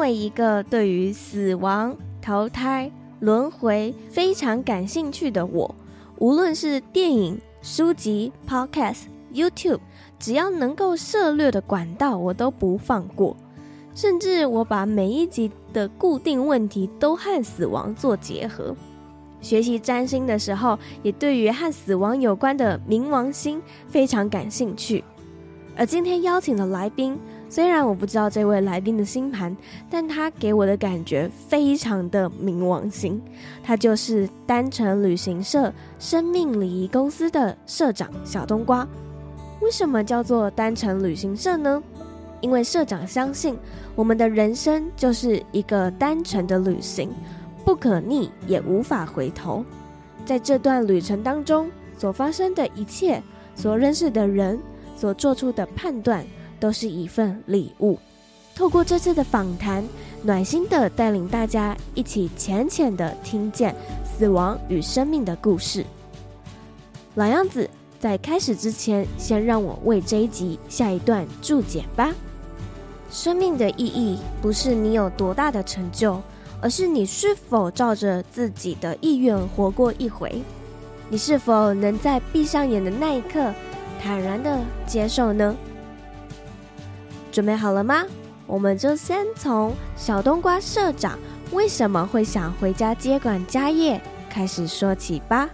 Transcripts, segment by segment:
为一个对于死亡、投胎、轮回非常感兴趣的我，无论是电影、书籍、Podcast、YouTube，只要能够涉猎的管道，我都不放过。甚至我把每一集的固定问题都和死亡做结合。学习占星的时候，也对于和死亡有关的冥王星非常感兴趣。而今天邀请的来宾。虽然我不知道这位来宾的星盘，但他给我的感觉非常的冥王星。他就是单程旅行社生命礼仪公司的社长小冬瓜。为什么叫做单程旅行社呢？因为社长相信我们的人生就是一个单程的旅行，不可逆也无法回头。在这段旅程当中所发生的一切，所认识的人，所做出的判断。都是一份礼物。透过这次的访谈，暖心的带领大家一起浅浅的听见死亡与生命的故事。老样子，在开始之前，先让我为这一集下一段注解吧。生命的意义不是你有多大的成就，而是你是否照着自己的意愿活过一回。你是否能在闭上眼的那一刻，坦然的接受呢？准备好了吗？我们就先从小冬瓜社长为什么会想回家接管家业开始说起吧。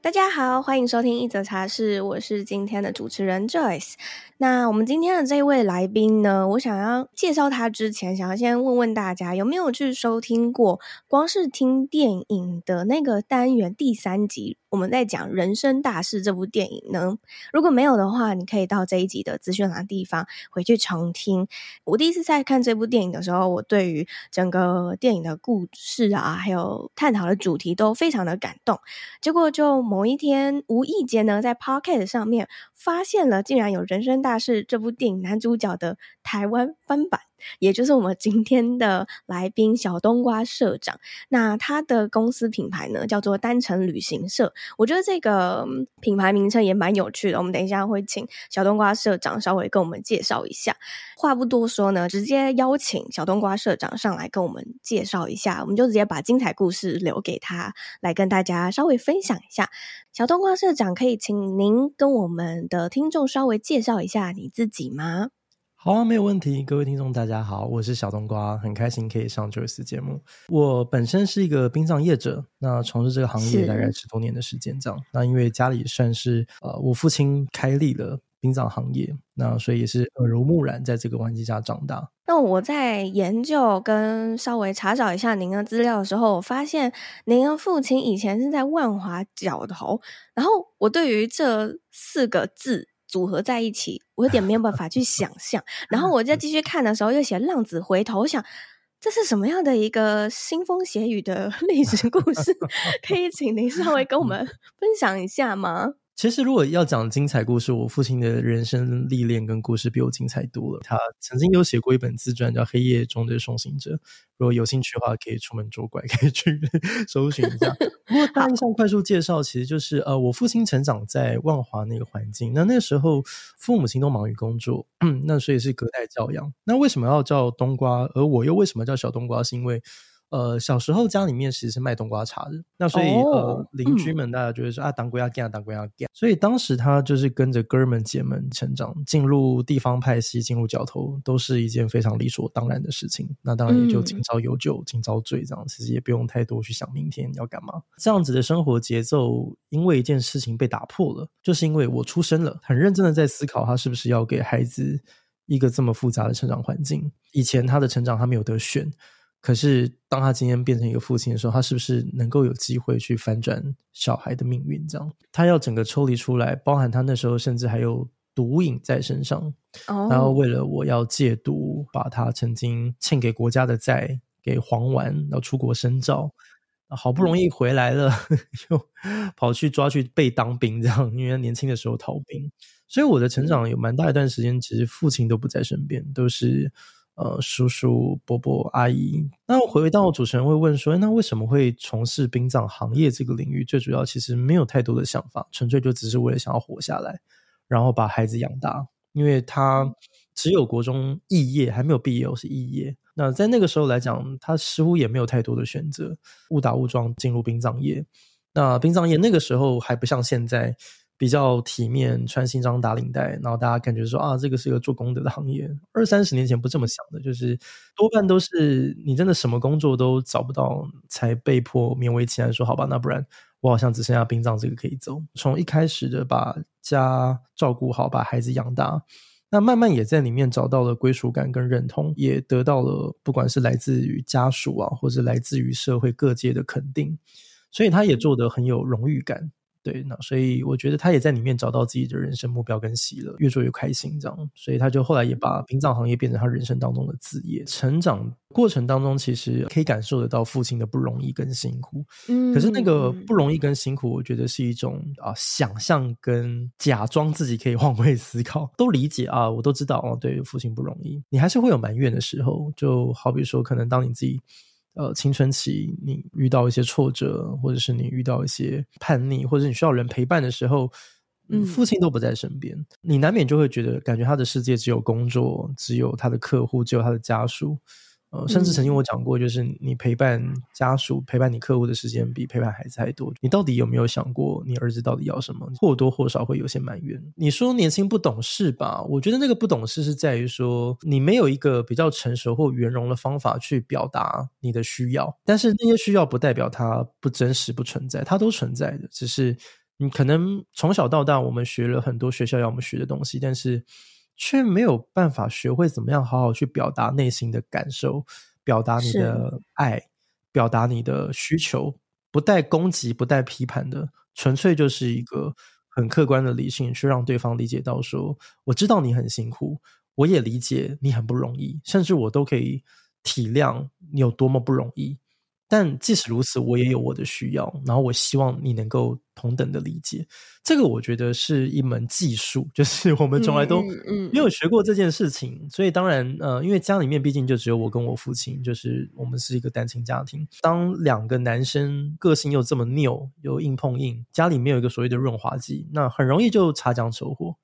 大家好，欢迎收听一则茶室，我是今天的主持人 Joyce。那我们今天的这一位来宾呢，我想要介绍他之前，想要先问问大家有没有去收听过，光是听电影的那个单元第三集，我们在讲《人生大事》这部电影呢？如果没有的话，你可以到这一集的资讯栏地方回去重听。我第一次在看这部电影的时候，我对于整个电影的故事啊，还有探讨的主题都非常的感动。结果就某一天无意间呢，在 Pocket 上面发现了，竟然有《人生大是》这部电影男主角的台湾翻版。也就是我们今天的来宾小冬瓜社长，那他的公司品牌呢，叫做单程旅行社。我觉得这个品牌名称也蛮有趣的。我们等一下会请小冬瓜社长稍微跟我们介绍一下。话不多说呢，直接邀请小冬瓜社长上来跟我们介绍一下。我们就直接把精彩故事留给他来跟大家稍微分享一下。小冬瓜社长，可以请您跟我们的听众稍微介绍一下你自己吗？好啊，没有问题。各位听众，大家好，我是小冬瓜，很开心可以上 Joyce 节目。我本身是一个殡葬业者，那从事这个行业大概十多年的时间，这样。那因为家里算是呃，我父亲开立了殡葬行业，那所以也是耳濡目染，在这个环境下长大。那我在研究跟稍微查找一下您的资料的时候，我发现您的父亲以前是在万华角头，然后我对于这四个字。组合在一起，我有点没有办法去想 象。然后我再继续看的时候，又写“浪子回头”，我想这是什么样的一个腥风血雨的 历史故事？可以请您稍微跟我们分享一下吗？其实，如果要讲精彩故事，我父亲的人生历练跟故事比我精彩多了。他曾经有写过一本自传，叫《黑夜中的送行者》。如果有兴趣的话，可以出门左拐，可以去 搜寻一下。不过，大印象快速介绍，其实就是呃，我父亲成长在万华那个环境。那那时候，父母亲都忙于工作，那所以是隔代教养。那为什么要叫冬瓜？而我又为什么叫小冬瓜？是因为。呃，小时候家里面其实是卖冬瓜茶的，那所以、哦、呃，邻居们大家就会说、嗯、啊，当归要干，当归要干。所以当时他就是跟着哥们姐们成长，进入地方派系，进入角头，都是一件非常理所当然的事情。那当然也就今朝有酒今朝醉这样，其实也不用太多去想明天要干嘛。这样子的生活节奏，因为一件事情被打破了，就是因为我出生了，很认真的在思考他是不是要给孩子一个这么复杂的成长环境。以前他的成长他没有得选。可是当他今天变成一个父亲的时候，他是不是能够有机会去翻转小孩的命运？这样，他要整个抽离出来，包含他那时候甚至还有毒瘾在身上，哦、然后为了我要戒毒，把他曾经欠给国家的债给还完，要出国深造。好不容易回来了，又跑去抓去被当兵，这样，因为年轻的时候逃兵，所以我的成长有蛮大一段时间，其实父亲都不在身边，都是呃叔叔、伯伯、阿姨。那回到主持人会问说，那为什么会从事殡葬行业这个领域？最主要其实没有太多的想法，纯粹就只是为了想要活下来，然后把孩子养大，因为他只有国中肄业，还没有毕业，我是肄业。那在那个时候来讲，他似乎也没有太多的选择，误打误撞进入殡葬业。那殡葬业那个时候还不像现在比较体面，穿新装打领带，然后大家感觉说啊，这个是个做功德的行业。二三十年前不这么想的，就是多半都是你真的什么工作都找不到，才被迫勉为其难说好吧，那不然我好像只剩下殡葬这个可以走。从一开始的把家照顾好，把孩子养大。那慢慢也在里面找到了归属感跟认同，也得到了不管是来自于家属啊，或者来自于社会各界的肯定，所以他也做得很有荣誉感。对，那所以我觉得他也在里面找到自己的人生目标跟喜乐，越做越开心，这样，所以他就后来也把殡葬行业变成他人生当中的职业。成长过程当中，其实可以感受得到父亲的不容易跟辛苦。嗯，可是那个不容易跟辛苦，我觉得是一种啊想象跟假装自己可以换位思考，都理解啊，我都知道哦，对，父亲不容易，你还是会有埋怨的时候，就好比说，可能当你自己。呃，青春期你遇到一些挫折，或者是你遇到一些叛逆，或者你需要人陪伴的时候，嗯，父亲都不在身边，你难免就会觉得，感觉他的世界只有工作，只有他的客户，只有他的家属。呃，甚至曾经我讲过，就是你陪伴家属、陪伴你客户的时间比陪伴孩子还多。你到底有没有想过，你儿子到底要什么？或多或少会有些埋怨。你说年轻不懂事吧？我觉得那个不懂事是在于说，你没有一个比较成熟或圆融的方法去表达你的需要。但是那些需要不代表它不真实、不存在，它都存在的。只是你可能从小到大，我们学了很多学校要我们学的东西，但是。却没有办法学会怎么样好好去表达内心的感受，表达你的爱，表达你的需求，不带攻击，不带批判的，纯粹就是一个很客观的理性，去让对方理解到说，我知道你很辛苦，我也理解你很不容易，甚至我都可以体谅你有多么不容易。但即使如此，我也有我的需要，然后我希望你能够同等的理解。这个我觉得是一门技术，就是我们从来都没有学过这件事情。嗯嗯、所以当然，呃，因为家里面毕竟就只有我跟我父亲，就是我们是一个单亲家庭。当两个男生个性又这么拗，又硬碰硬，家里没有一个所谓的润滑剂，那很容易就擦枪走火。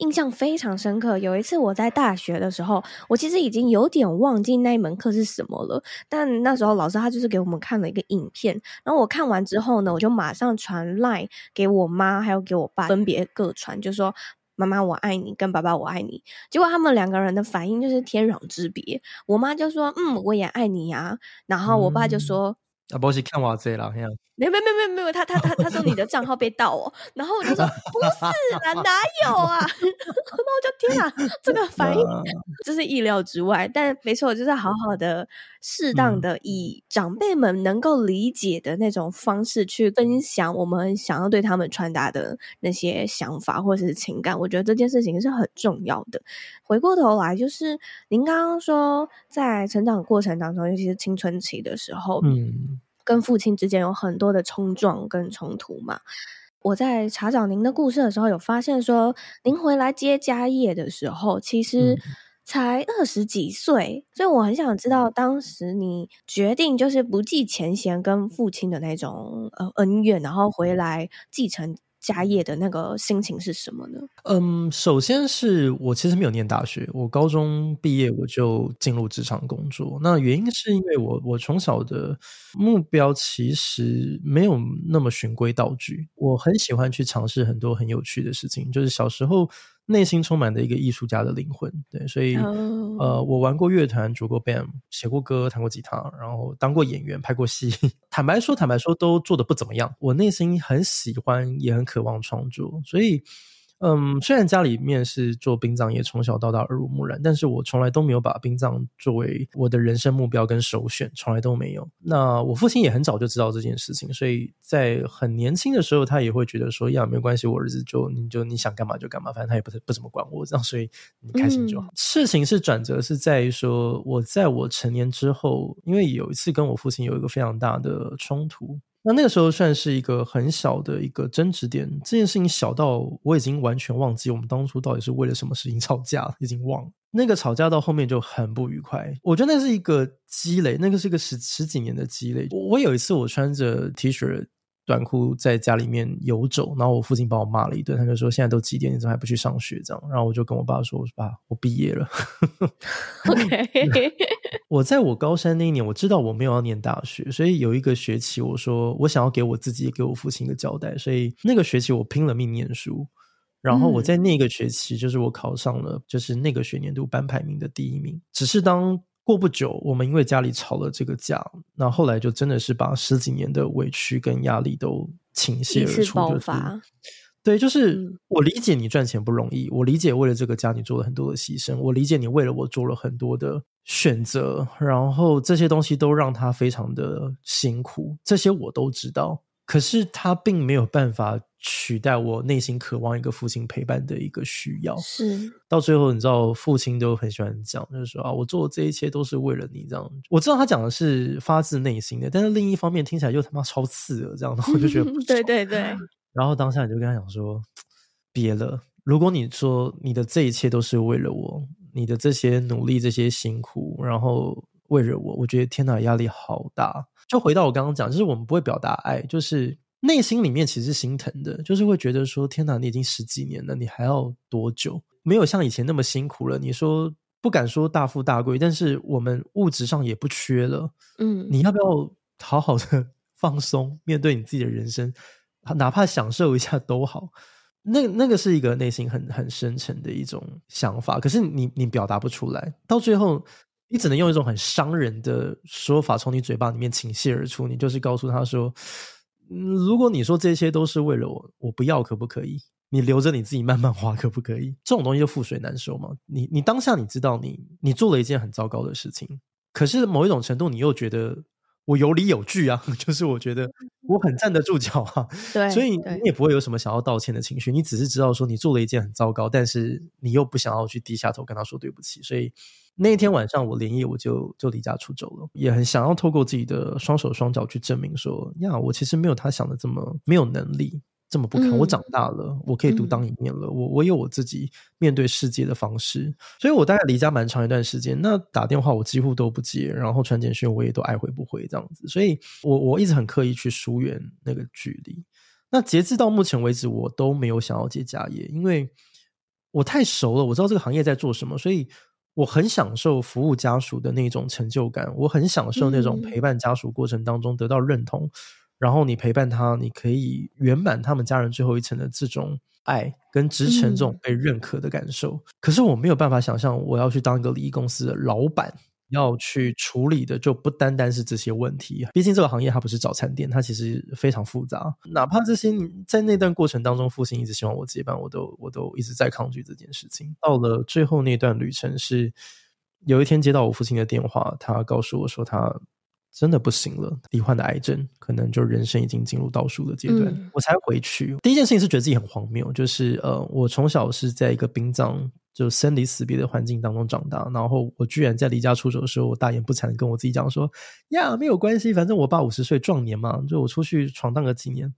印象非常深刻。有一次我在大学的时候，我其实已经有点忘记那一门课是什么了。但那时候老师他就是给我们看了一个影片，然后我看完之后呢，我就马上传 LINE 给我妈还有给我爸，分别各传，就说妈妈我爱你，跟爸爸我爱你。结果他们两个人的反应就是天壤之别。我妈就说嗯，我也爱你呀。然后我爸就说。嗯啊，不是看我这啦，没有没有没有没有，他他他他说你的账号被盗哦，然后我就说不是啦，哪有啊？然 后我就天啊，这个反应 就是意料之外，但没错，就是好好的、适当的以长辈们能够理解的那种方式去分享我们想要对他们传达的那些想法或者是情感，我觉得这件事情是很重要的。回过头来，就是您刚刚说在成长过程当中，尤其是青春期的时候，嗯。跟父亲之间有很多的冲撞跟冲突嘛。我在查找您的故事的时候，有发现说，您回来接家业的时候，其实才二十几岁，所以我很想知道，当时你决定就是不计前嫌，跟父亲的那种呃恩怨，然后回来继承。家业的那个心情是什么呢？嗯，首先是我其实没有念大学，我高中毕业我就进入职场工作。那原因是因为我我从小的目标其实没有那么循规蹈矩，我很喜欢去尝试很多很有趣的事情，就是小时候。内心充满的一个艺术家的灵魂，对，所以，oh. 呃，我玩过乐团，组过 band，写过歌，弹过吉他，然后当过演员，拍过戏。坦白说，坦白说，都做的不怎么样。我内心很喜欢，也很渴望创作，所以，嗯，虽然家里面是做殡葬业，从小到大耳濡目染，但是我从来都没有把殡葬作为我的人生目标跟首选，从来都没有。那我父亲也很早就知道这件事情，所以在很年轻的时候，他也会觉得说，呀，没关系，我儿子就你就你想干嘛就干嘛，反正他也不不怎么管我这样，所以你开心就好。嗯、事情是转折是在于说，我在我成年之后，因为有一次跟我父亲有一个非常大的冲突。那那个时候算是一个很小的一个争执点，这件事情小到我已经完全忘记我们当初到底是为了什么事情吵架，已经忘了。那个吵架到后面就很不愉快，我觉得那是一个积累，那个是一个十十几年的积累。我有一次我穿着 T 恤。短裤在家里面游走，然后我父亲把我骂了一顿，他就说：“现在都几点，你怎么还不去上学？”这样，然后我就跟我爸说：“我说爸，我毕业了。”OK，我在我高三那一年，我知道我没有要念大学，所以有一个学期，我说我想要给我自己，给我父亲一个交代，所以那个学期我拼了命念书，然后我在那个学期，就是我考上了，就是那个学年度班排名的第一名，只是当。过不久，我们因为家里吵了这个架，那后来就真的是把十几年的委屈跟压力都倾泻而出，爆发。就是，对，就是我理解你赚钱不容易，我理解为了这个家你做了很多的牺牲，我理解你为了我做了很多的选择，然后这些东西都让他非常的辛苦，这些我都知道。可是他并没有办法取代我内心渴望一个父亲陪伴的一个需要。是到最后，你知道，父亲都很喜欢讲，就是说啊，我做的这一切都是为了你。这样，我知道他讲的是发自内心的，但是另一方面听起来又他妈超刺耳，这样的我就觉得对对对。然后当下你就跟他讲说，别了。如果你说你的这一切都是为了我，你的这些努力、这些辛苦，然后为了我，我觉得天哪，压力好大。就回到我刚刚讲，就是我们不会表达爱，就是内心里面其实是心疼的，就是会觉得说：天哪，你已经十几年了，你还要多久？没有像以前那么辛苦了。你说不敢说大富大贵，但是我们物质上也不缺了。嗯，你要不要好好的 放松，面对你自己的人生，哪怕享受一下都好。那那个是一个内心很很深沉的一种想法，可是你你表达不出来，到最后。你只能用一种很伤人的说法从你嘴巴里面倾泻而出，你就是告诉他说：“，如果你说这些都是为了我，我不要可不可以？你留着你自己慢慢花可不可以？这种东西就覆水难收嘛。你你当下你知道你你做了一件很糟糕的事情，可是某一种程度你又觉得。”我有理有据啊，就是我觉得我很站得住脚啊，对，所以你也不会有什么想要道歉的情绪，你只是知道说你做了一件很糟糕，但是你又不想要去低下头跟他说对不起，所以那一天晚上我连夜我就就离家出走了，也很想要透过自己的双手双脚去证明说呀，我其实没有他想的这么没有能力。这么不堪，我长大了，我可以独当一面了。嗯、我我有我自己面对世界的方式，所以我大概离家蛮长一段时间。那打电话我几乎都不接，然后传简讯我也都爱回不回这样子。所以我我一直很刻意去疏远那个距离。那截至到目前为止，我都没有想要接家业，因为我太熟了，我知道这个行业在做什么，所以我很享受服务家属的那种成就感，我很享受那种陪伴家属过程当中得到认同。嗯然后你陪伴他，你可以圆满他们家人最后一层的这种爱跟支撑，这种被认可的感受。嗯。可是我没有办法想象，我要去当一个礼仪公司的老板，要去处理的就不单单是这些问题。毕竟这个行业它不是早餐店，它其实非常复杂。哪怕这些在那段过程当中，父亲一直希望我接班，我都我都一直在抗拒这件事情。到了最后那段旅程，是有一天接到我父亲的电话，他告诉我说他。真的不行了，罹患的癌症，可能就人生已经进入倒数的阶段，嗯，我才回去。第一件事情是觉得自己很荒谬，就是呃，我从小是在一个殡葬就生离死别的环境当中长大，然后我居然在离家出走的时候，我大言不惭的跟我自己讲说：“呀，没有关系，反正我爸五十岁壮年嘛，就我出去闯荡个几年，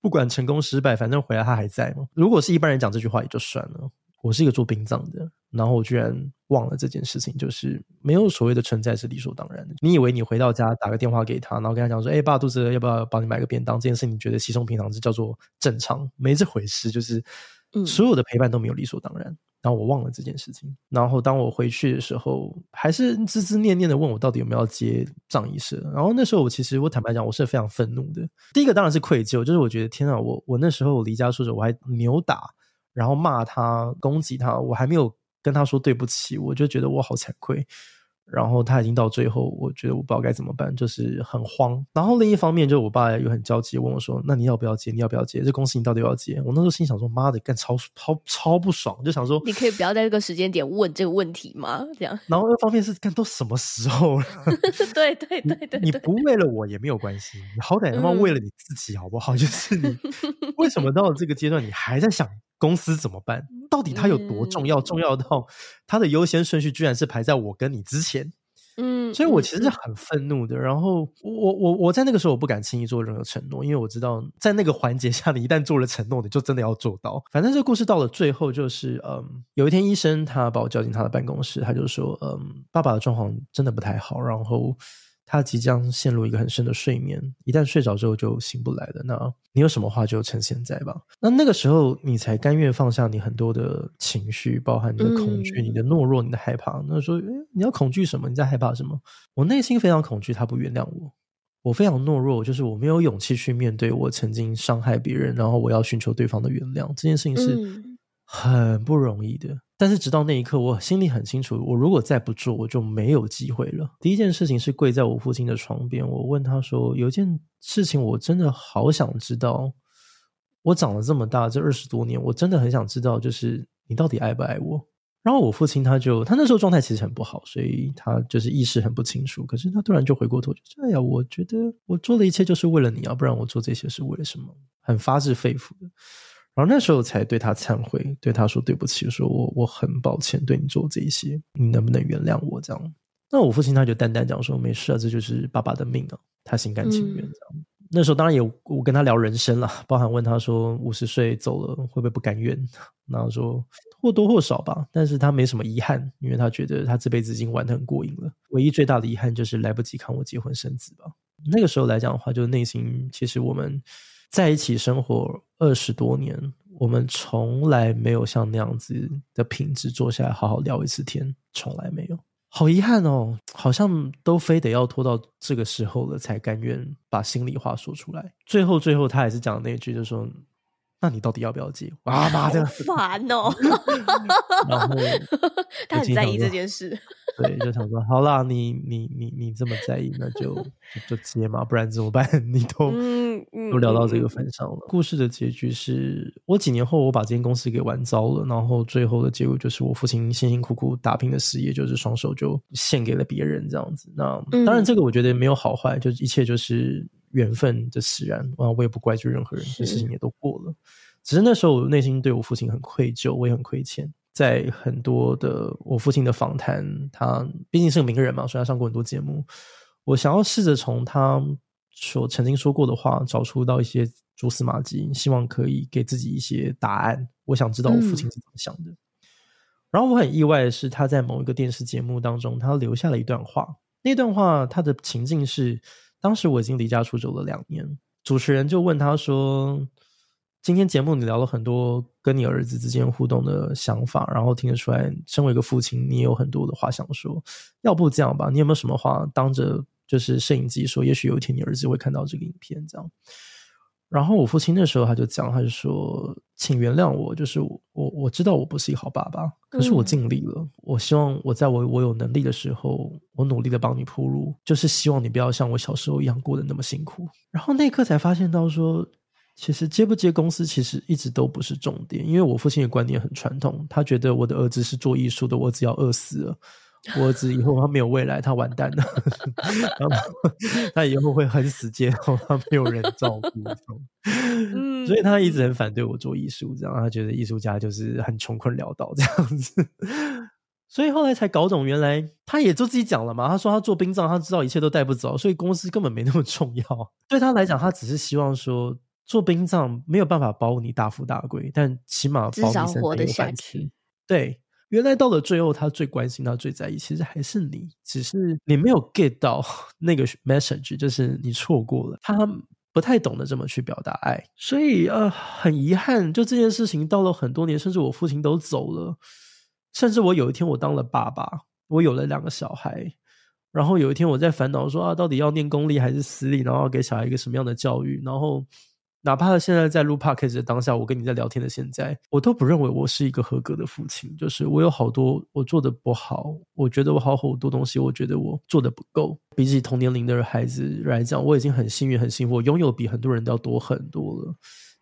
不管成功失败，反正回来他还在嘛。”如果是一般人讲这句话也就算了。我是一个做殡葬的，然后我居然忘了这件事情，就是没有所谓的存在是理所当然的。你以为你回到家打个电话给他，然后跟他讲说：“哎，爸，肚子饿，要不要帮你买个便当？”这件事你觉得稀松平常，这叫做正常，没这回事。就是，所有的陪伴都没有理所当然。嗯。然后我忘了这件事情。然后当我回去的时候，还是孜孜念念的问我到底有没有要接葬仪社。然后那时候我其实我坦白讲，我是非常愤怒的。第一个当然是愧疚，就是我觉得天啊，我我那时候离家出走，我还扭打。然后骂他，攻击他，我还没有跟他说对不起，我就觉得我好惭愧。然后他已经到最后，我觉得我不知道该怎么办，就是很慌。然后另一方面，就我爸又很焦急问我说：“那你要不要接？你要不要接？这公司你到底要不要接？”我那时候心想说：“妈的，干超超超不爽！”就想说：“你可以不要在这个时间点问这个问题吗？”这样。然后一方面是干都什么时候了？对对对对，对，你不为了我也没有关系，你好歹他妈为了你自己好不好？嗯、就是你为什么到了这个阶段，你还在想公司怎么办？到底它有多重要？嗯、重要到它的优先顺序居然是排在我跟你之前？嗯，所以我其实是很愤怒的。然后我我我在那个时候我不敢轻易做任何承诺，因为我知道在那个环节下，你一旦做了承诺，你就真的要做到。反正这个故事到了最后，就是嗯，有一天医生他把我叫进他的办公室，他就说，嗯，爸爸的状况真的不太好，然后。他即将陷入一个很深的睡眠，一旦睡着之后就醒不来了。那你有什么话就趁现在吧。那那个时候你才甘愿放下你很多的情绪，包含你的恐惧、嗯、你的懦弱、你的害怕。那说，诶，你要恐惧什么？你在害怕什么？我内心非常恐惧，他不原谅我。我非常懦弱，就是我没有勇气去面对我曾经伤害别人，然后我要寻求对方的原谅。这件事情是很不容易的。但是直到那一刻，我心里很清楚，我如果再不做，我就没有机会了。第一件事情是跪在我父亲的床边，我问他说：“有一件事情，我真的好想知道。我长了这么大，这二十多年，我真的很想知道，就是你到底爱不爱我？”然后我父亲他就，他那时候状态其实很不好，所以他就是意识很不清楚。可是他突然就回过头，就说：“哎呀，我觉得我做的一切就是为了你啊，不然我做这些是为了什么？”很发自肺腑的。然后那时候才对他忏悔，对他说对不起，说我我很抱歉对你做这些，你能不能原谅我？这样，那我父亲他就淡淡讲说没事啊，这就是爸爸的命啊，他心甘情愿这样。嗯、那时候当然也我跟他聊人生了，包含问他说五十岁走了会不会不甘愿？然后说或多或少吧，但是他没什么遗憾，因为他觉得他这辈子已经玩得很过瘾了，唯一最大的遗憾就是来不及看我结婚生子吧。那个时候来讲的话，就内心其实我们。在一起生活二十多年，我们从来没有像那样子的品质坐下来好好聊一次天，从来没有。好遗憾哦，好像都非得要拖到这个时候了才甘愿把心里话说出来。最后，最后他还是讲那句，就说。那你到底要不要接？啊妈的，烦哦！然后 他很在意这件事，对，就想说，好啦，你你你你这么在意，那就就接嘛，不然怎么办？你都、嗯嗯、都聊到这个份上了。嗯、故事的结局是我几年后我把这间公司给玩糟了，然后最后的结果就是我父亲辛辛苦苦打拼的事业，就是双手就献给了别人这样子。那当然，这个我觉得没有好坏，就一切就是。缘分的使然，啊，我也不怪罪任何人，这事情也都过了。只是那时候我内心对我父亲很愧疚，我也很亏欠。在很多的我父亲的访谈，他毕竟是个名人嘛，所以他上过很多节目。我想要试着从他所曾经说过的话，找出到一些蛛丝马迹，希望可以给自己一些答案。我想知道我父亲是怎么想的。嗯。然后我很意外的是，他在某一个电视节目当中，他留下了一段话。那段话，他的情境是。当时我已经离家出走了两年，主持人就问他说：“今天节目你聊了很多跟你儿子之间互动的想法，然后听得出来，身为一个父亲，你也有很多的话想说。要不这样吧，你有没有什么话当着就是摄影机说？也许有一天你儿子会看到这个影片，这样。”然后我父亲那时候他就讲，他就说：“请原谅我，就是我我我知道我不是一个好爸爸，可是我尽力了。嗯、我希望我在我我有能力的时候，我努力的帮你铺路，就是希望你不要像我小时候一样过得那么辛苦。”然后那一刻才发现到说，其实接不接公司其实一直都不是重点，因为我父亲的观念很传统，他觉得我的儿子是做艺术的，我只要饿死了。我儿子以后他没有未来，他完蛋了。然后他以后会很死街头，他没有人照顾。嗯，所以他一直很反对我做艺术，这样他觉得艺术家就是很穷困潦倒这样子。所以后来才搞懂，原来他也就自己讲了嘛。他说他做殡葬，他知道一切都带不走，所以公司根本没那么重要。对他来讲，他只是希望说做殡葬没有办法保你大富大贵，但起码保你生活的下去。对。原来到了最后，他最关心、他最在意，其实还是你，只是你没有 get 到 那个 message，就是你错过了。他不太懂得这么去表达爱，所以呃，很遗憾，就这件事情到了很多年，甚至我父亲都走了，甚至我有一天我当了爸爸，我有了两个小孩，然后有一天我在烦恼说啊，到底要念公立还是私立，然后要给小孩一个什么样的教育，然后哪怕现在在录 podcast 的当下，我跟你在聊天的现在，我都不认为我是一个合格的父亲。就是我有好多我做的不好，我觉得我好好多东西，我觉得我做的不够。比起同年龄的孩子来讲，我已经很幸运，很幸福，我拥有比很多人都要多很多了。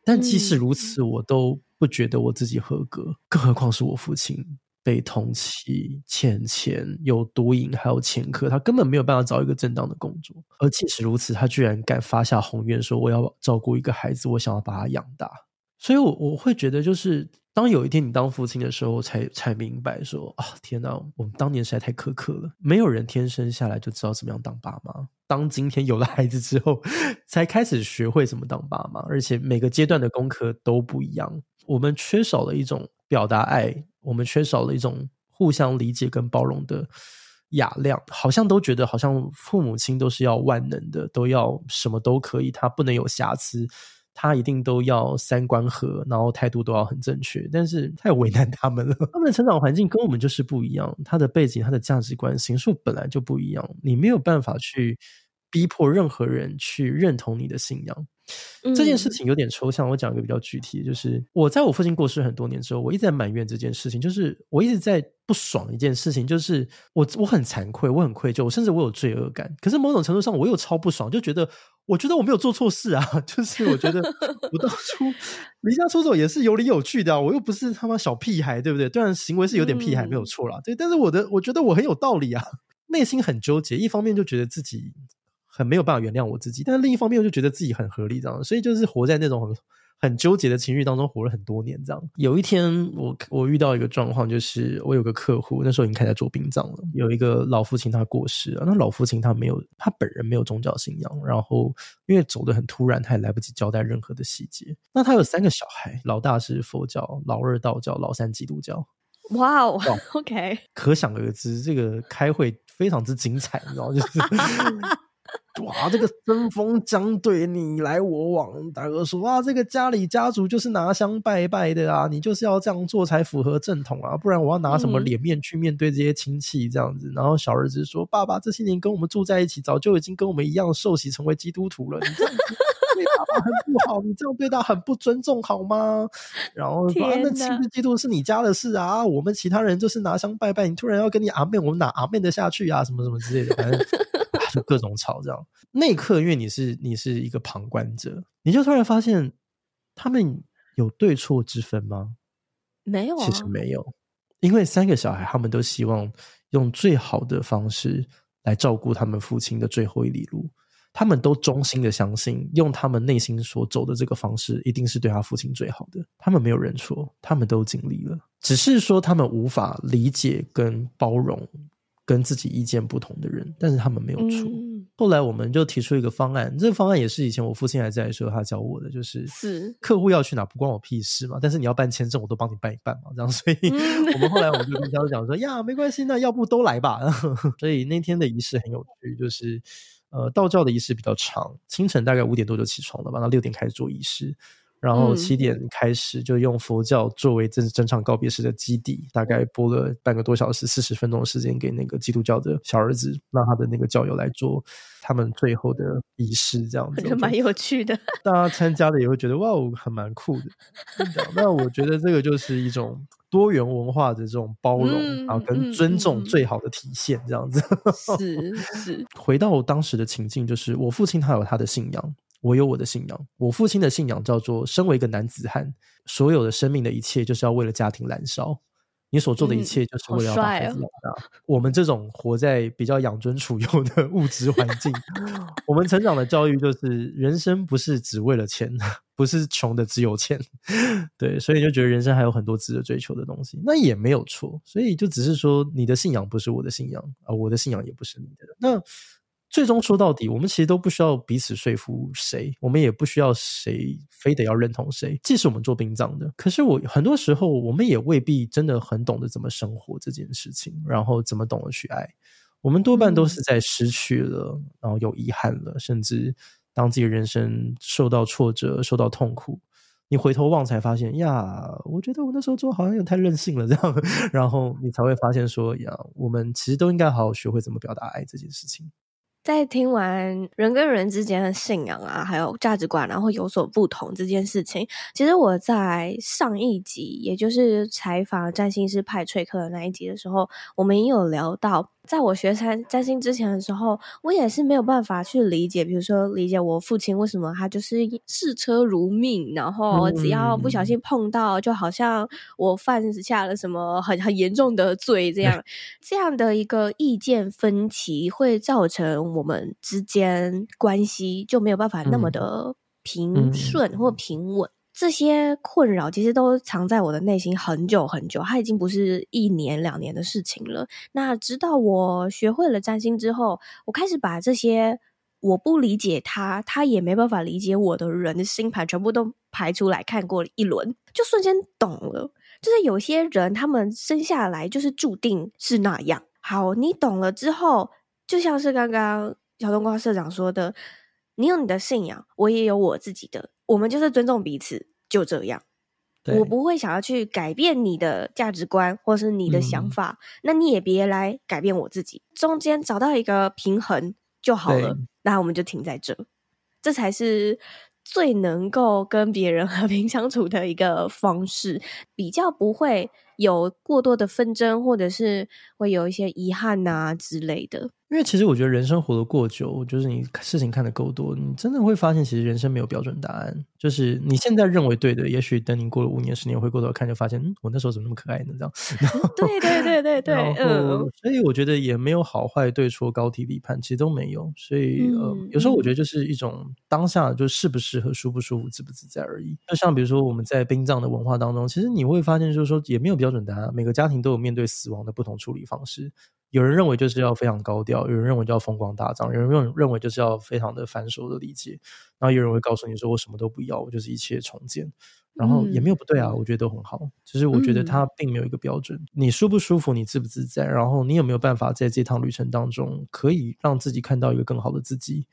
但即使如此，我都不觉得我自己合格，更何况是我父亲。被通缉、欠钱、有毒瘾，还有前科，他根本没有办法找一个正当的工作。而即使如此，他居然敢发下宏愿，说我要照顾一个孩子，我想要把他养大。所以我，我会觉得，就是当有一天你当父亲的时候才，才才明白说啊，天哪，我们当年实在太苛刻了。没有人天生下来就知道怎么样当爸妈。当今天有了孩子之后，才开始学会怎么当爸妈，而且每个阶段的功课都不一样。我们缺少了一种表达爱。我们缺少了一种互相理解跟包容的雅量，好像都觉得好像父母亲都是要万能的，都要什么都可以，他不能有瑕疵，他一定都要三观合，然后态度都要很正确，但是太为难他们了。他们的成长环境跟我们就是不一样，他的背景、他的价值观、形塑本来就不一样，你没有办法去逼迫任何人去认同你的信仰。这件事情有点抽象，我讲一个比较具体的，就是我在我父亲过世很多年之后，我一直在埋怨这件事情，就是我一直在不爽一件事情，就是我我很惭愧，我很愧疚，甚至我有罪恶感。可是某种程度上，我又超不爽，就觉得我觉得我没有做错事啊，就是我觉得我当初 离家出走也是有理有据的啊，我又不是他妈小屁孩，对不对？当然行为是有点屁孩，没有错啦，对，但是我的我觉得我很有道理啊，内心很纠结，一方面就觉得自己。很没有办法原谅我自己，但是另一方面我就觉得自己很合理，这样，所以就是活在那种很很纠结的情绪当中，活了很多年这样。有一天我，我我遇到一个状况，就是我有个客户，那时候已经开始做殡葬了，有一个老父亲他过世了，那老父亲他没有，他本人没有宗教信仰，然后因为走得很突然，他也来不及交代任何的细节。那他有三个小孩，老大是佛教，老二道教，老三基督教。哇哦，OK，可想而知，这个开会非常之精彩，你知道就是。哇，这个针锋相对，你来我往。大哥说啊，这个家里家族就是拿香拜拜的啊，你就是要这样做才符合正统啊，不然我要拿什么脸面去面对这些亲戚这样子。嗯、然后小儿子说：“爸爸这些年跟我们住在一起，早就已经跟我们一样受洗成为基督徒了。你这样子对爸爸很不好，你这样对他很不尊重，好吗？”然后说：“啊、那亲不基督是你家的事啊，我们其他人就是拿香拜拜。你突然要跟你阿妹，我们哪阿妹得下去啊？什么什么之类的，反正。”就各种吵，这样。那一刻，因为你是你是一个旁观者，你就突然发现，他们有对错之分吗？没有啊，其实没有，因为三个小孩他们都希望用最好的方式来照顾他们父亲的最后一里路，他们都衷心的相信，用他们内心所走的这个方式，一定是对他父亲最好的。他们没有认错，他们都尽力了，只是说他们无法理解跟包容。跟自己意见不同的人，但是他们没有出。嗯、后来我们就提出一个方案，这个方案也是以前我父亲还在的时候他教我的，就是是客户要去哪不关我屁事嘛，但是你要办签证，我都帮你办一办嘛，这样。所以 我们后来我们就跟他讲说，呀，没关系，那要不都来吧。所以那天的仪式很有趣，就是呃，道教的仪式比较长，清晨大概五点多就起床了吧，那六点开始做仪式。然后七点开始就用佛教作为整整场告别式的基底，大概播了半个多小时，四十分钟的时间给那个基督教的小儿子，让他的那个教友来做他们最后的仪式，这样子，觉得蛮有趣的。大家参加了也会觉得哇，还蛮酷的。那我觉得这个就是一种多元文化的这种包容，然后跟尊重最好的体现，这样子。是 是。回到我当时的情境，就是我父亲他有他的信仰。我有我的信仰，我父亲的信仰叫做：身为一个男子汉，所有的生命的一切就是要为了家庭燃烧。你所做的一切就是为了要把孩子养大。嗯哦、我们这种活在比较养尊处优的物质环境，我们成长的教育就是：人生不是只为了钱，不是穷的只有钱。对，所以就觉得人生还有很多值得追求的东西，那也没有错。所以就只是说，你的信仰不是我的信仰啊，我的信仰也不是你的。那。最终说到底，我们其实都不需要彼此说服谁，我们也不需要谁非得要认同谁。即使我们做殡葬的，可是我很多时候，我们也未必真的很懂得怎么生活这件事情，然后怎么懂得去爱。我们多半都是在失去了，嗯、然后有遗憾了，甚至当自己人生受到挫折、受到痛苦，你回头望才发现呀，我觉得我那时候做好像有点太任性了，这样，然后你才会发现说呀，我们其实都应该好好学会怎么表达爱这件事情。在听完人跟人之间的信仰啊，还有价值观，然后有所不同这件事情，其实我在上一集，也就是采访占星师派翠克的那一集的时候，我们也有聊到。在我学占占星之前的时候，我也是没有办法去理解，比如说理解我父亲为什么他就是视车如命，然后只要不小心碰到，就好像我犯下了什么很很严重的罪这样，这样的一个意见分歧会造成我们之间关系就没有办法那么的平顺或平稳。这些困扰其实都藏在我的内心很久很久，它已经不是一年两年的事情了。那直到我学会了占星之后，我开始把这些我不理解他，他也没办法理解我的人的星盘全部都排出来看过一轮，就瞬间懂了。就是有些人他们生下来就是注定是那样。好，你懂了之后，就像是刚刚小冬瓜社长说的，你有你的信仰，我也有我自己的。我们就是尊重彼此，就这样。我不会想要去改变你的价值观或是你的想法，嗯、那你也别来改变我自己。中间找到一个平衡就好了。那我们就停在这，这才是最能够跟别人和平 相处的一个方式，比较不会有过多的纷争，或者是会有一些遗憾啊之类的。因为其实我觉得人生活得过久，就是你事情看得够多，你真的会发现，其实人生没有标准答案。就是你现在认为对的，也许等你过了五年、十年，回过头看，就发现，嗯，我那时候怎么那么可爱呢？这样。对对对对 对。然后，嗯，所以我觉得也没有好坏对错、高低立判，其实都没有。所以，呃、嗯，有时候我觉得就是一种当下，就适不适合、舒不舒服、自不自在而已。就像比如说我们在殡葬的文化当中，其实你会发现，就是说也没有标准答案，每个家庭都有面对死亡的不同处理方式。有人认为就是要非常高调，有人认为就要风光大葬，有人认认为就是要非常的繁琐的理解，然后有人会告诉你说我什么都不要，我就是一切重建，然后也没有不对啊，嗯、我觉得都很好。其实我觉得它并没有一个标准，嗯、你舒不舒服，你自不自在，然后你有没有办法在这趟旅程当中可以让自己看到一个更好的自己。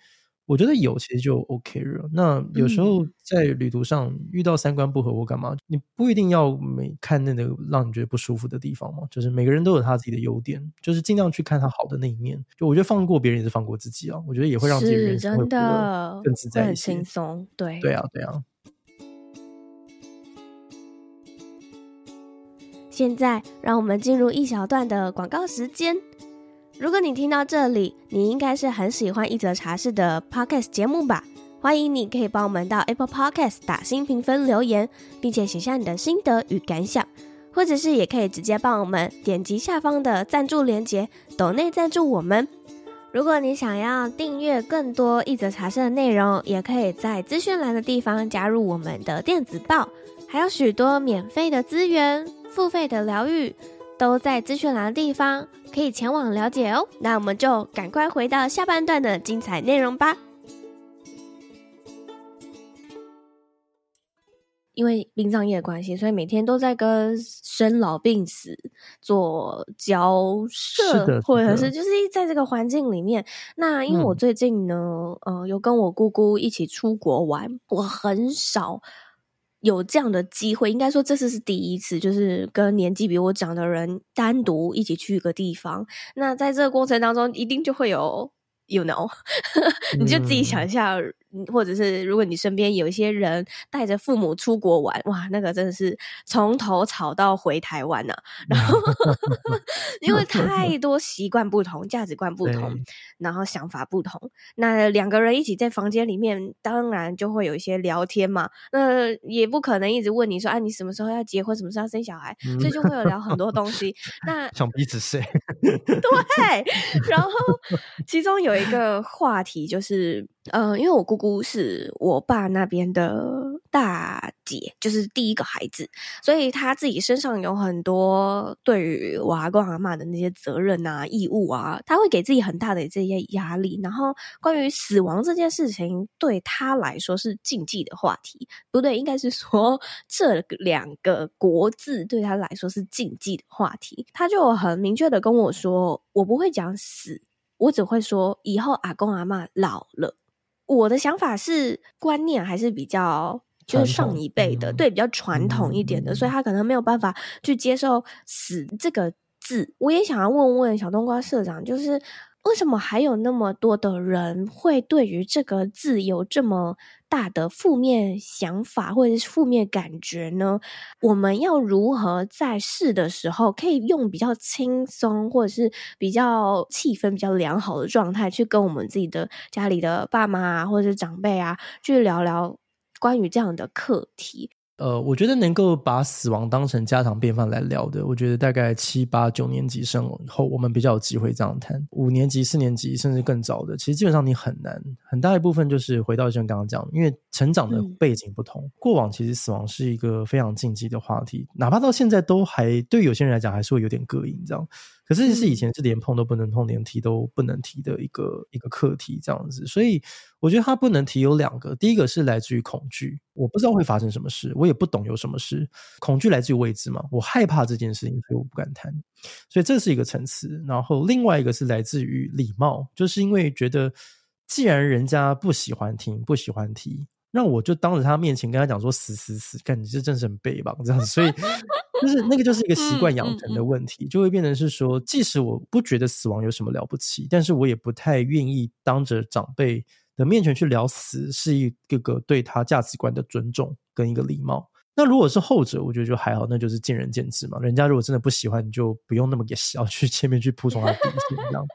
我觉得有，其实就 OK 了。那有时候在旅途上遇到三观不合或干嘛，你不一定要每看那个让你觉得不舒服的地方嘛。就是每个人都有他自己的优点，就是尽量去看他好的那一面。就我觉得放过别人也是放过自己啊。我觉得也会让自己人生会更自在一些，很轻松。对，对啊，对啊。现在让我们进入一小段的广告时间。如果你听到这里，你应该是很喜欢一则茶室的 Podcast 节目吧？欢迎你可以帮我们到 Apple Podcast 打新评分留言，并且写下你的心得与感想，或者是也可以直接帮我们点击下方的赞助链接，抖内赞助我们。如果你想要订阅更多一则茶室的内容，也可以在资讯栏的地方加入我们的电子报，还有许多免费的资源、付费的疗愈。都在资讯栏的地方，可以前往了解哦。那我们就赶快回到下半段的精彩内容吧。因为殡葬业的关系，所以每天都在跟生老病死做交涉，或者是就是在这个环境里面。那因为我最近呢，嗯、呃，有跟我姑姑一起出国玩，我很少。有这样的机会，应该说这次是第一次，就是跟年纪比我长的人单独一起去一个地方。那在这个过程当中，一定就会有，you know，你就自己想一下。嗯或者是如果你身边有一些人带着父母出国玩，哇，那个真的是从头吵到回台湾呢、啊。然后因为太多习惯不同、价值观不同，然后想法不同，那两个人一起在房间里面，当然就会有一些聊天嘛。那也不可能一直问你说，啊，你什么时候要结婚，什么时候要生小孩，所以就会有聊很多东西。那想彼此睡，对。然后其中有一个话题就是。呃，因为我姑姑是我爸那边的大姐，就是第一个孩子，所以她自己身上有很多对于我阿公阿嬷的那些责任啊、义务啊，她会给自己很大的这些压力。然后，关于死亡这件事情，对她来说是禁忌的话题，不对，应该是说这两个国字对她来说是禁忌的话题。她就很明确的跟我说，我不会讲死，我只会说以后阿公阿嬷老了。我的想法是观念还是比较就是上一辈的，对，比较传统一点的，所以他可能没有办法去接受“死”这个字。我也想要问问小冬瓜社长，就是为什么还有那么多的人会对于这个字有这么大的负面想法或者是负面感觉呢？我们要如何在试的时候可以用比较轻松或者是比较气氛比较良好的状态去跟我们自己的家里的爸妈啊或者是长辈啊去聊聊关于这样的课题？呃，我觉得能够把死亡当成家常便饭来聊的，我觉得大概七八九年级生以后，我们比较有机会这样谈。五年级、四年级甚至更早的，其实基本上你很难。很大一部分就是回到像刚刚讲，因为成长的背景不同，嗯、过往其实死亡是一个非常禁忌的话题，哪怕到现在都还对有些人来讲还是会有点膈应这样。可是是以前是连碰都不能碰，连提都不能提的一个一个课题这样子，所以我觉得他不能提有两个，第一个是来自于恐惧，我不知道会发生什么事，我也不懂有什么事，恐惧来自于未知嘛，我害怕这件事情，所以我不敢谈，所以这是一个层次。然后另外一个是来自于礼貌，就是因为觉得既然人家不喜欢听，不喜欢提，那我就当着他面前跟他讲说死死死，感觉这真是很背吧这样子，所以。就是那个，就是一个习惯养成的问题，就会变成是说，即使我不觉得死亡有什么了不起，但是我也不太愿意当着长辈的面前去聊死，是一个个对他价值观的尊重跟一个礼貌。那如果是后者，我觉得就还好，那就是见仁见智嘛。人家如果真的不喜欢，你就不用那么给小去前面去铺充他底线这样。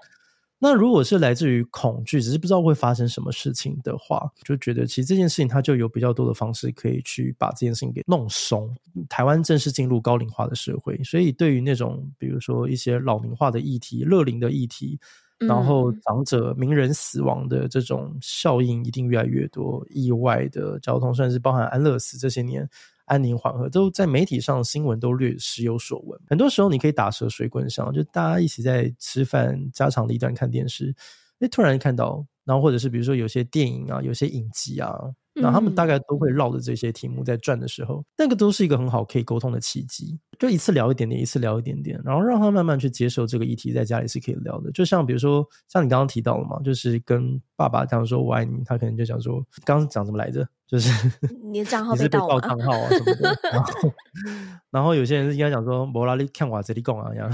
那如果是来自于恐惧，只是不知道会发生什么事情的话，就觉得其实这件事情它就有比较多的方式可以去把这件事情给弄松。台湾正式进入高龄化的社会，所以对于那种比如说一些老龄化的议题、乐龄的议题，然后长者、名人死亡的这种效应一定越来越多，意外的交通，甚至包含安乐死这些年。安宁缓和都在媒体上新闻都略时有所闻，很多时候你可以打蛇随棍上，就大家一起在吃饭，家长里短看电视，诶，突然看到，然后或者是比如说有些电影啊，有些影集啊。那他们大概都会绕着这些题目在转的时候，嗯、那个都是一个很好可以沟通的契机。就一次聊一点点，一次聊一点点，然后让他慢慢去接受这个议题，在家里是可以聊的。就像比如说，像你刚刚提到了嘛，就是跟爸爸这样说“我爱你”，他可能就想说，刚刚讲什么来着？就是 你的账号被盗了，账号啊什么的。然后，然后有些人是应该讲说“摩拉利看瓦这里贡啊”一样。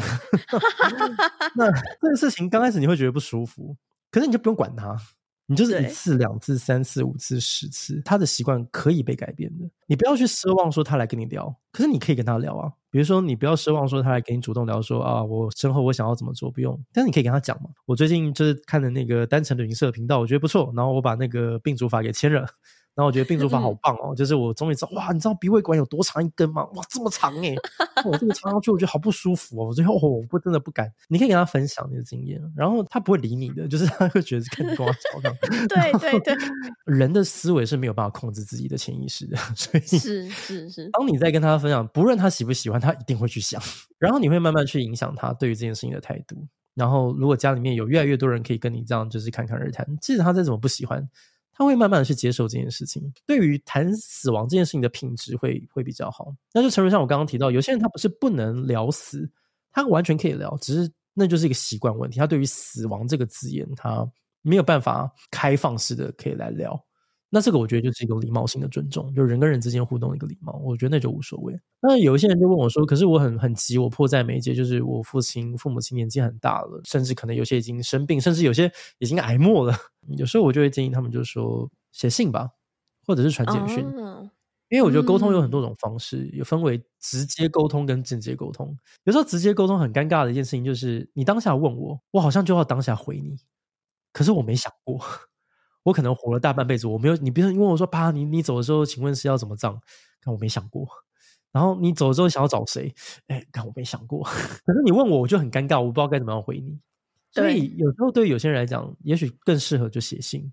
那这个事情刚开始你会觉得不舒服，可是你就不用管他。你就是一次、两次、三次、五次、十次，他的习惯可以被改变的。你不要去奢望说他来跟你聊，可是你可以跟他聊啊。比如说，你不要奢望说他来跟你主动聊说啊，我身后我想要怎么做，不用。但是你可以跟他讲嘛。我最近就是看的那个单程旅行社频道，我觉得不错，然后我把那个病主法给签了。然后我觉得病毒法好棒哦，就是我终于知道哇，你知道鼻胃管有多长一根吗？哇，这么长诶，我这个插上去，我觉得好不舒服哦。我最后我不真的不敢。你可以跟他分享你的经验，然后他不会理你的，就是他会觉得是跟你跟我吵的。对对对，人的思维是没有办法控制自己的潜意识的，所以是是是。当你在跟他分享，不论他喜不喜欢，他一定会去想，然后你会慢慢去影响他对于这件事情的态度。然后如果家里面有越来越多人可以跟你这样就是侃侃而谈，即使他再怎么不喜欢。他会慢慢的去接受这件事情，对于谈死亡这件事情的品质会会比较好。那就成为像我刚刚提到，有些人他不是不能聊死，他完全可以聊，只是那就是一个习惯问题。他对于死亡这个字眼，他没有办法开放式的可以来聊。那这个我觉得就是一个礼貌性的尊重，就人跟人之间互动的一个礼貌，我觉得那就无所谓。那有一些人就问我说：“可是我很很急，我迫在眉睫，就是我父亲、父母亲年纪很大了，甚至可能有些已经生病，甚至有些已经癌末了。有时候我就会建议他们，就是说写信吧，或者是传简讯，哦、因为我觉得沟通有很多种方式，有分为直接沟通跟间接沟通。有时候直接沟通很尴尬的一件事情就是，你当下问我，我好像就要当下回你，可是我没想过。”我可能活了大半辈子，我没有你，别人问我说：“爸，你你走的时候，请问是要怎么葬？”看我没想过。然后你走了之后想要找谁？哎，看我没想过。可是你问我，我就很尴尬，我不知道该怎么样回你。所以有时候对于有些人来讲，也许更适合就写信。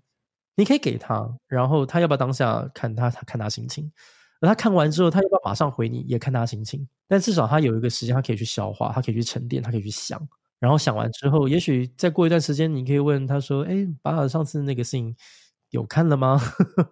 你可以给他，然后他要不要当下看他，他看他心情。而他看完之后，他要不要马上回你，也看他心情。但至少他有一个时间，他可以去消化，他可以去沉淀，他可以去想。然后想完之后，也许再过一段时间，你可以问他说：“哎，爸，上次那个信有看了吗？”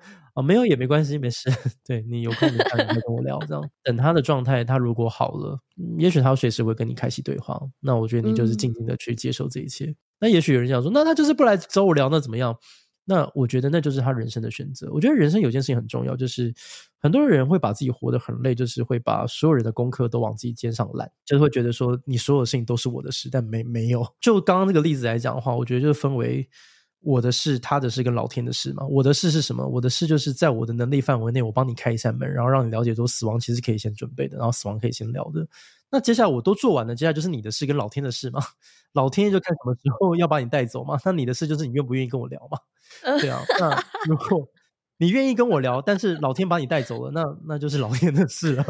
哦，没有也没关系，没事。对，你有空你看，你再跟我聊，这样等他的状态，他如果好了，也许他随时会跟你开启对话。那我觉得你就是静静的去接受这一切。嗯、那也许有人想说：“那他就是不来找我聊，那怎么样？”那我觉得那就是他人生的选择。我觉得人生有件事情很重要，就是很多人会把自己活得很累，就是会把所有人的功课都往自己肩上揽，就是会觉得说你所有事情都是我的事，但没没有。就刚刚那个例子来讲的话，我觉得就是分为我的事、他的事跟老天的事嘛。我的事是什么？我的事就是在我的能力范围内，我帮你开一扇门，然后让你了解说死亡其实可以先准备的，然后死亡可以先聊的。那接下来我都做完了，接下来就是你的事跟老天的事嘛。老天爷就看什么时候要把你带走嘛。那你的事就是你愿不愿意跟我聊嘛？对啊。那如果 你愿意跟我聊，但是老天把你带走了，那那就是老天的事了。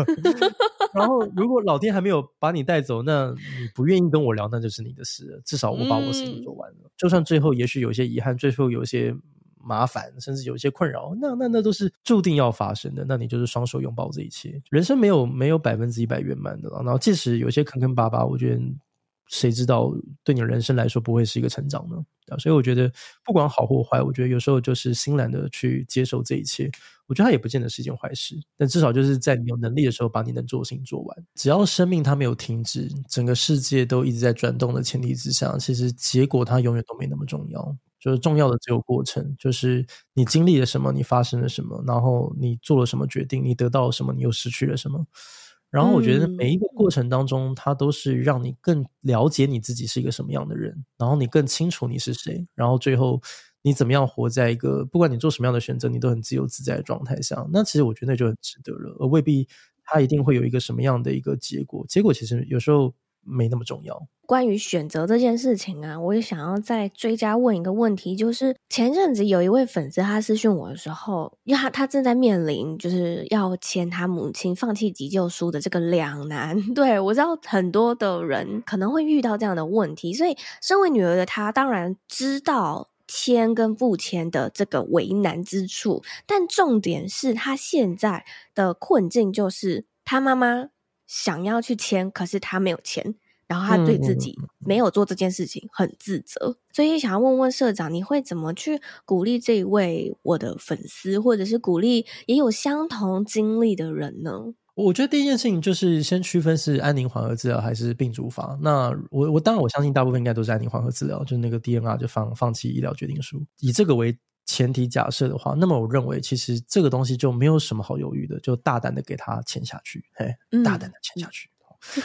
然后如果老天还没有把你带走，那你不愿意跟我聊，那就是你的事了。至少我把我事情做完了，嗯、就算最后也许有些遗憾，最后有些。麻烦，甚至有一些困扰，那那那都是注定要发生的。那你就是双手拥抱这一切。人生没有没有百分之一百圆满的。然后即使有些坑坑巴巴，我觉得谁知道对你人生来说不会是一个成长呢？啊，所以我觉得不管好或坏，我觉得有时候就是欣然的去接受这一切。我觉得它也不见得是一件坏事，但至少就是在你有能力的时候，把你能做的事情做完。只要生命它没有停止，整个世界都一直在转动的前提之下，其实结果它永远都没那么重要。就是重要的只有过程，就是你经历了什么，你发生了什么，然后你做了什么决定，你得到了什么，你又失去了什么。然后我觉得每一个过程当中，它都是让你更了解你自己是一个什么样的人，然后你更清楚你是谁，然后最后你怎么样活在一个不管你做什么样的选择，你都很自由自在的状态下。那其实我觉得那就很值得了，而未必它一定会有一个什么样的一个结果。结果其实有时候。没那么重要。关于选择这件事情啊，我也想要再追加问一个问题，就是前阵子有一位粉丝他私讯我的时候，因为他他正在面临就是要签他母亲放弃急救书的这个两难。对，我知道很多的人可能会遇到这样的问题，所以身为女儿的他当然知道签跟不签的这个为难之处，但重点是他现在的困境就是他妈妈。想要去签，可是他没有签，然后他对自己没有做这件事情很自责，嗯、所以想要问问社长，你会怎么去鼓励这一位我的粉丝，或者是鼓励也有相同经历的人呢？我觉得第一件事情就是先区分是安宁缓和治疗还是病主法。那我我当然我相信大部分应该都是安宁缓和治疗，就是那个 DNR 就放放弃医疗决定书，以这个为。前提假设的话，那么我认为其实这个东西就没有什么好犹豫的，就大胆的给他签下去，嘿，大胆的签下去。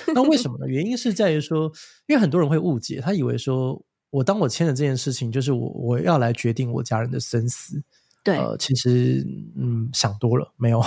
嗯、那为什么呢？原因是在于说，因为很多人会误解，他以为说我当我签了这件事情，就是我我要来决定我家人的生死。对，呃，其实嗯，想多了，没有，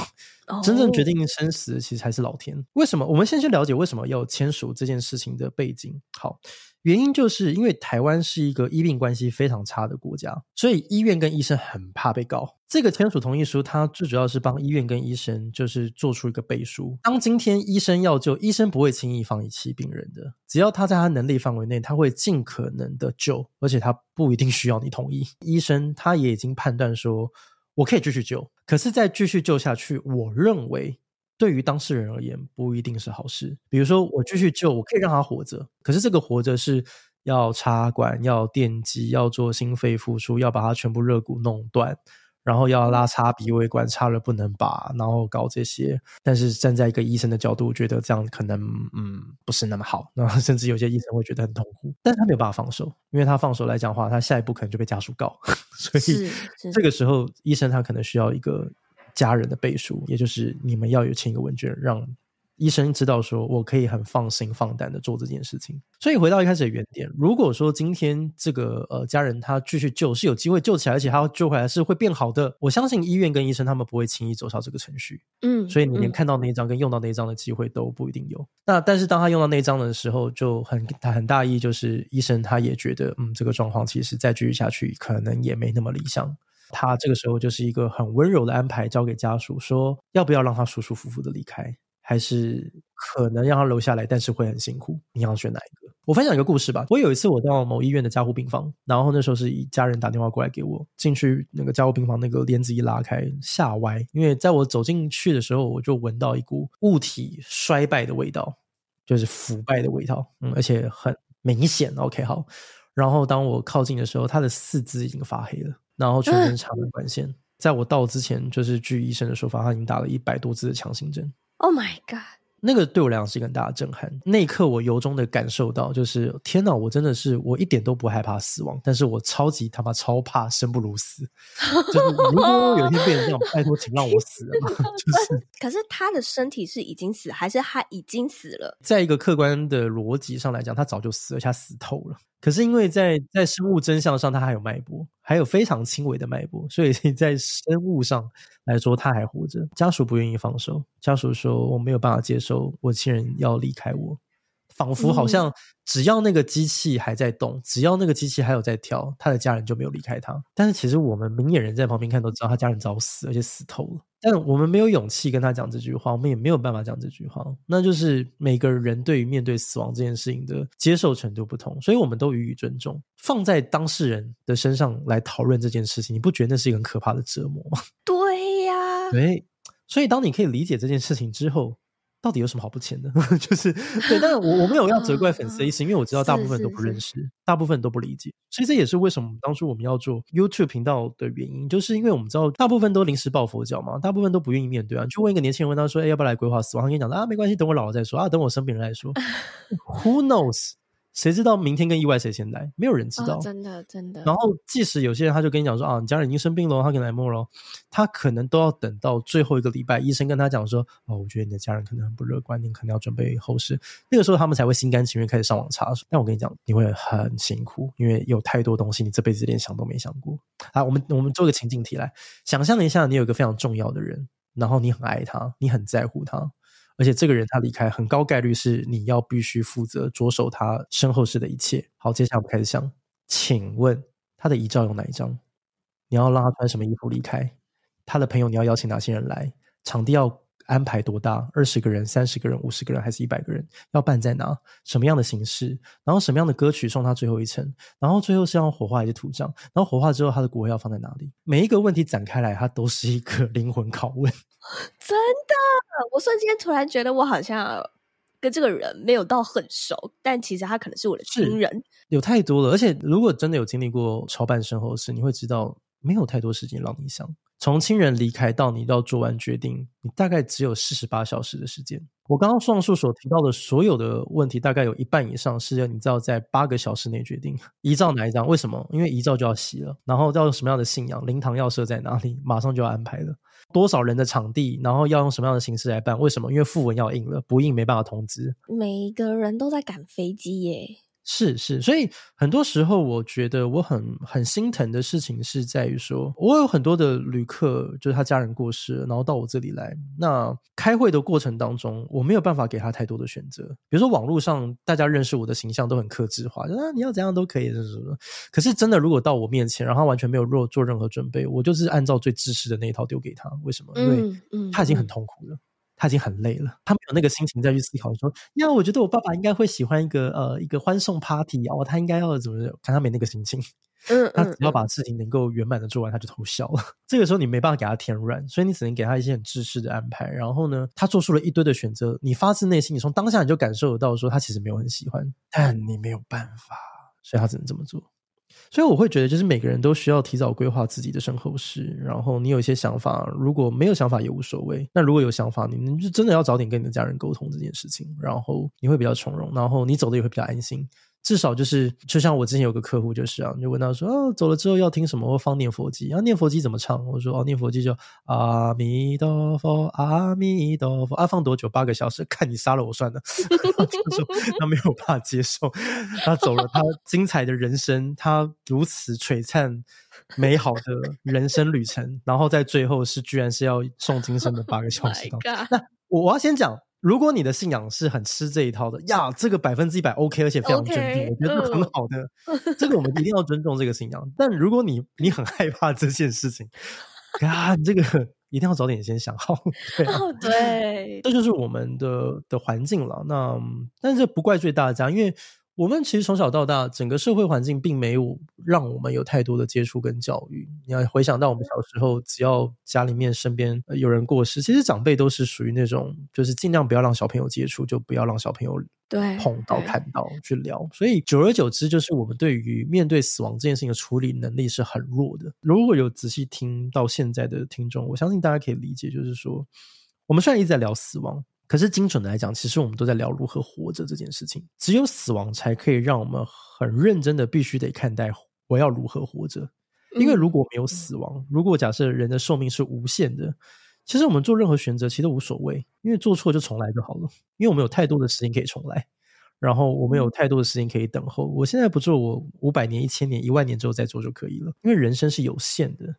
真正决定生死的其实还是老天。为什么？我们先去了解为什么要签署这件事情的背景。好。原因就是因为台湾是一个医病关系非常差的国家，所以医院跟医生很怕被告。这个签署同意书，它最主要是帮医院跟医生就是做出一个背书。当今天医生要救，医生不会轻易放弃病人的，只要他在他能力范围内，他会尽可能的救，而且他不一定需要你同意。医生他也已经判断说，我可以继续救，可是再继续救下去，我认为。对于当事人而言，不一定是好事。比如说，我继续救，我可以让他活着，可是这个活着是要插管、要电击、要做心肺复苏、要把他全部肋骨弄断，然后要拉插鼻胃管，插了不能拔，然后搞这些。但是站在一个医生的角度，觉得这样可能嗯不是那么好，那甚至有些医生会觉得很痛苦。但是他没有办法放手，因为他放手来讲的话，他下一步可能就被家属告。所以这个时候，医生他可能需要一个。家人的背书，也就是你们要有签一个问卷，让医生知道说，我可以很放心放胆的做这件事情。所以回到一开始的原点，如果说今天这个呃家人他继续救是有机会救起来，而且他要救回来是会变好的，我相信医院跟医生他们不会轻易走上这个程序。嗯，所以你连看到那一张跟用到那一张的机会都不一定有。嗯、那但是当他用到那一张的时候，就很他很大意，就是医生他也觉得，嗯，这个状况其实再继续下去可能也没那么理想。他这个时候就是一个很温柔的安排，交给家属说，要不要让他舒舒服服的离开，还是可能让他留下来，但是会很辛苦。你要选哪一个？我分享一个故事吧。我有一次我到某医院的加护病房，然后那时候是一家人打电话过来给我，进去那个加护病房，那个帘子一拉开，吓歪，因为在我走进去的时候，我就闻到一股物体衰败的味道，就是腐败的味道，嗯，而且很明显。OK，好。然后当我靠近的时候，他的四肢已经发黑了。然后全身插满管线，在我到之前，就是据医生的说法，他已经打了一百多支的强心针。Oh my god！那个对我来讲是一个很大的震撼。那一刻，我由衷的感受到，就是天哪，我真的是我一点都不害怕死亡，但是我超级他妈超怕生不如死。就是如果有一天变成这样，拜托，请让我死了吧。就是，可是他的身体是已经死，还是他已经死了？在一个客观的逻辑上来讲，他早就死了，而且他死透了。可是因为在在生物真相上，他还有脉搏，还有非常轻微的脉搏，所以在生物上来说，他还活着。家属不愿意放手，家属说：“我没有办法接受我亲人要离开我。”仿佛好像只要那个机器还在动，嗯、只要那个机器还有在跳，他的家人就没有离开他。但是其实我们明眼人在旁边看都知道，他家人早死，而且死透了。但我们没有勇气跟他讲这句话，我们也没有办法讲这句话。那就是每个人对于面对死亡这件事情的接受程度不同，所以我们都予以尊重。放在当事人的身上来讨论这件事情，你不觉得那是一个很可怕的折磨吗？对呀，对。所以当你可以理解这件事情之后，到底有什么好不签的？就是对，但是我我没有要责怪粉丝的意思，因为我知道大部分都不认识，大部分都不理解，所以这也是为什么当初我们要做 YouTube 频道的原因，就是因为我们知道大部分都临时抱佛脚嘛，大部分都不愿意面对啊。就问一个年轻人，问他说：“哎，要不要来规划死亡？”他跟你讲啊，没关系，等我老了再说啊，等我生病了再说。Who knows？谁知道明天跟意外谁先来？没有人知道，哦、真的真的。然后，即使有些人他就跟你讲说啊，你家人已经生病了，他可能来摸了，他可能都要等到最后一个礼拜，医生跟他讲说，哦，我觉得你的家人可能很不乐观，你可能要准备后事。那个时候，他们才会心甘情愿开始上网查。但我跟你讲，你会很辛苦，因为有太多东西你这辈子连想都没想过。啊，我们我们做个情境题来，想象一下，你有一个非常重要的人，然后你很爱他，你很在乎他。而且这个人他离开，很高概率是你要必须负责着手他身后事的一切。好，接下来我们开始想，请问他的遗照有哪一张？你要让他穿什么衣服离开？他的朋友你要邀请哪些人来？场地要安排多大？二十个人、三十个人、五十个人，还是一百个人？要办在哪？什么样的形式？然后什么样的歌曲送他最后一程？然后最后是要火化还是土葬？然后火化之后他的骨灰要放在哪里？每一个问题展开来，它都是一个 灵魂拷问。真的。我瞬间突然觉得我好像跟这个人没有到很熟，但其实他可能是我的亲人。有太多了，而且如果真的有经历过超办身后事，你会知道没有太多时间让你想。从亲人离开到你要做完决定，你大概只有四十八小时的时间。我刚刚上述所提到的所有的问题，大概有一半以上是要你知道在八个小时内决定遗照哪一张，为什么？因为遗照就要洗了，然后要用什么样的信仰，灵堂要设在哪里，马上就要安排了。多少人的场地，然后要用什么样的形式来办？为什么？因为訃闻要印了，不印没办法通知。每一个人都在赶飞机耶。是是，所以很多时候我觉得我很很心疼的事情是在于说，我有很多的旅客，就是他家人过世了，然后到我这里来。那开会的过程当中，我没有办法给他太多的选择。比如说网络上大家认识我的形象都很克制化，就啊你要怎样都可以，是什么？可是真的如果到我面前，然后他完全没有做做任何准备，我就是按照最支持的那一套丢给他。为什么？因为他已经很痛苦了。嗯嗯他已经很累了，他没有那个心情再去思考说，呀，我觉得我爸爸应该会喜欢一个呃一个欢送 party 哦，他应该要怎么看？他没那个心情，嗯，他只要把事情能够圆满的做完，他就偷笑了。这个时候你没办法给他添乱，所以你只能给他一些很制式的安排。然后呢，他做出了一堆的选择，你发自内心，你从当下你就感受得到说他其实没有很喜欢，但你没有办法，所以他只能这么做。所以我会觉得，就是每个人都需要提早规划自己的身后事。然后你有一些想法，如果没有想法也无所谓。那如果有想法，你们就真的要早点跟你的家人沟通这件事情，然后你会比较从容，然后你走的也会比较安心。至少就是，就像我之前有个客户就是啊，就问他说，哦，走了之后要听什么？我放念佛机啊？念佛机怎么唱？我说哦，念佛机就阿弥陀佛，阿弥陀佛啊，放多久？八个小时？看你杀了我算了。他说他没有办法接受，他走了，他精彩的人生，他如此璀璨美好的人生旅程，然后在最后是居然是要诵经声的八个小时。那我我要先讲。如果你的信仰是很吃这一套的呀，这个百分之一百 OK，而且非常坚定，okay, 我觉得是很好的。Uh, 这个我们一定要尊重这个信仰。但如果你你很害怕这件事情，啊，这个一定要早点先想好。对、啊，oh, 对，这就是我们的的环境了。那但是这不怪罪大家，因为。我们其实从小到大，整个社会环境并没有让我们有太多的接触跟教育。你要回想到我们小时候，只要家里面身边有人过世，其实长辈都是属于那种，就是尽量不要让小朋友接触，就不要让小朋友对碰到、看到、去聊。所以久而久之，就是我们对于面对死亡这件事情的处理能力是很弱的。如果有仔细听到现在的听众，我相信大家可以理解，就是说，我们虽然一直在聊死亡。可是精准的来讲，其实我们都在聊如何活着这件事情。只有死亡才可以让我们很认真的必须得看待我要如何活着。因为如果没有死亡，如果假设人的寿命是无限的，其实我们做任何选择其实都无所谓，因为做错就重来就好了。因为我们有太多的时间可以重来，然后我们有太多的时间可以等候。我现在不做，我五百年、一千年、一万年之后再做就可以了。因为人生是有限的。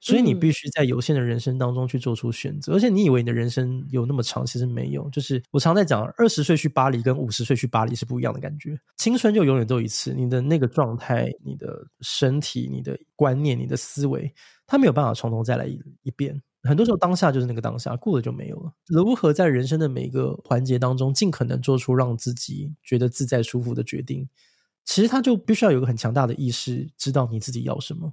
所以你必须在有限的人生当中去做出选择，而且你以为你的人生有那么长，其实没有。就是我常在讲，二十岁去巴黎跟五十岁去巴黎是不一样的感觉。青春就永远都一次，你的那个状态、你的身体、你的观念、你的思维，它没有办法从头再来一一遍。很多时候当下就是那个当下，过了就没有了。如何在人生的每一个环节当中，尽可能做出让自己觉得自在舒服的决定，其实他就必须要有一个很强大的意识，知道你自己要什么。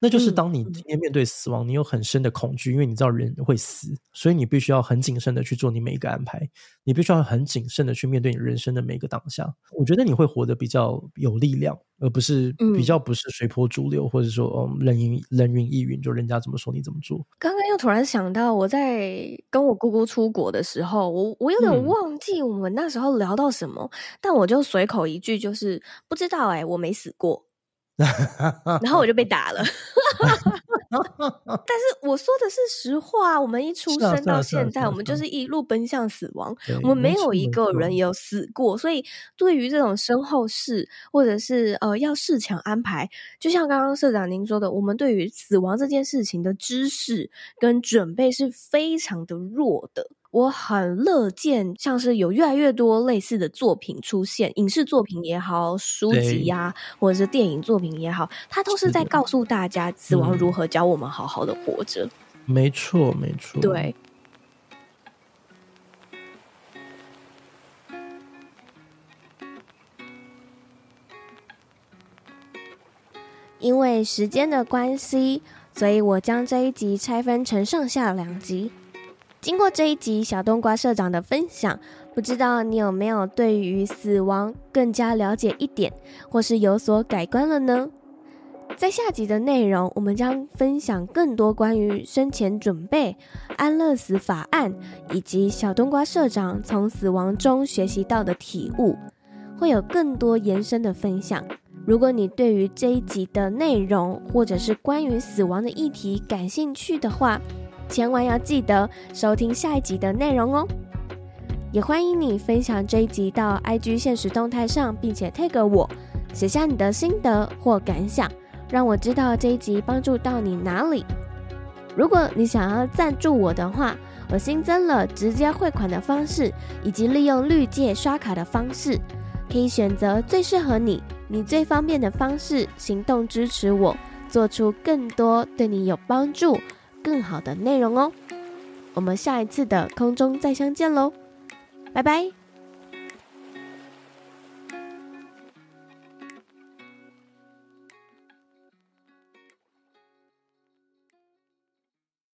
那就是当你今天面对死亡，你有很深的恐惧，因为你知道人会死，所以你必须要很谨慎的去做你每一个安排，你必须要很谨慎的去面对你人生的每一个当下。我觉得你会活得比较有力量，而不是比较不是随波逐流，或者说嗯人云人云亦云，就人家怎么说你怎么做。刚刚又突然想到，我在跟我姑姑出国的时候，我我有点忘记我们那时候聊到什么，嗯、但我就随口一句，就是不知道哎、欸，我没死过。然后我就被打了，但是 我说的是实话。我们一出生到现在，我们就是一路奔向死亡。我们没有一个人有死过，所以对于这种身后事或者是呃要事前安排，就像刚刚社长您说的，我们对于死亡这件事情的知识跟准备是非常的弱的。我很乐见，像是有越来越多类似的作品出现，影视作品也好，书籍呀、啊，或者是电影作品也好，它都是在告诉大家死亡如何教我们好好的活着。没错，没错。对。因为时间的关系，所以我将这一集拆分成上下两集。经过这一集小冬瓜社长的分享，不知道你有没有对于死亡更加了解一点，或是有所改观了呢？在下集的内容，我们将分享更多关于生前准备、安乐死法案，以及小冬瓜社长从死亡中学习到的体悟，会有更多延伸的分享。如果你对于这一集的内容，或者是关于死亡的议题感兴趣的话，千万要记得收听下一集的内容哦！也欢迎你分享这一集到 IG 现实动态上，并且 tag 我，写下你的心得或感想，让我知道这一集帮助到你哪里。如果你想要赞助我的话，我新增了直接汇款的方式，以及利用绿界刷卡的方式，可以选择最适合你、你最方便的方式，行动支持我，做出更多对你有帮助。更好的内容哦，我们下一次的空中再相见喽，拜拜。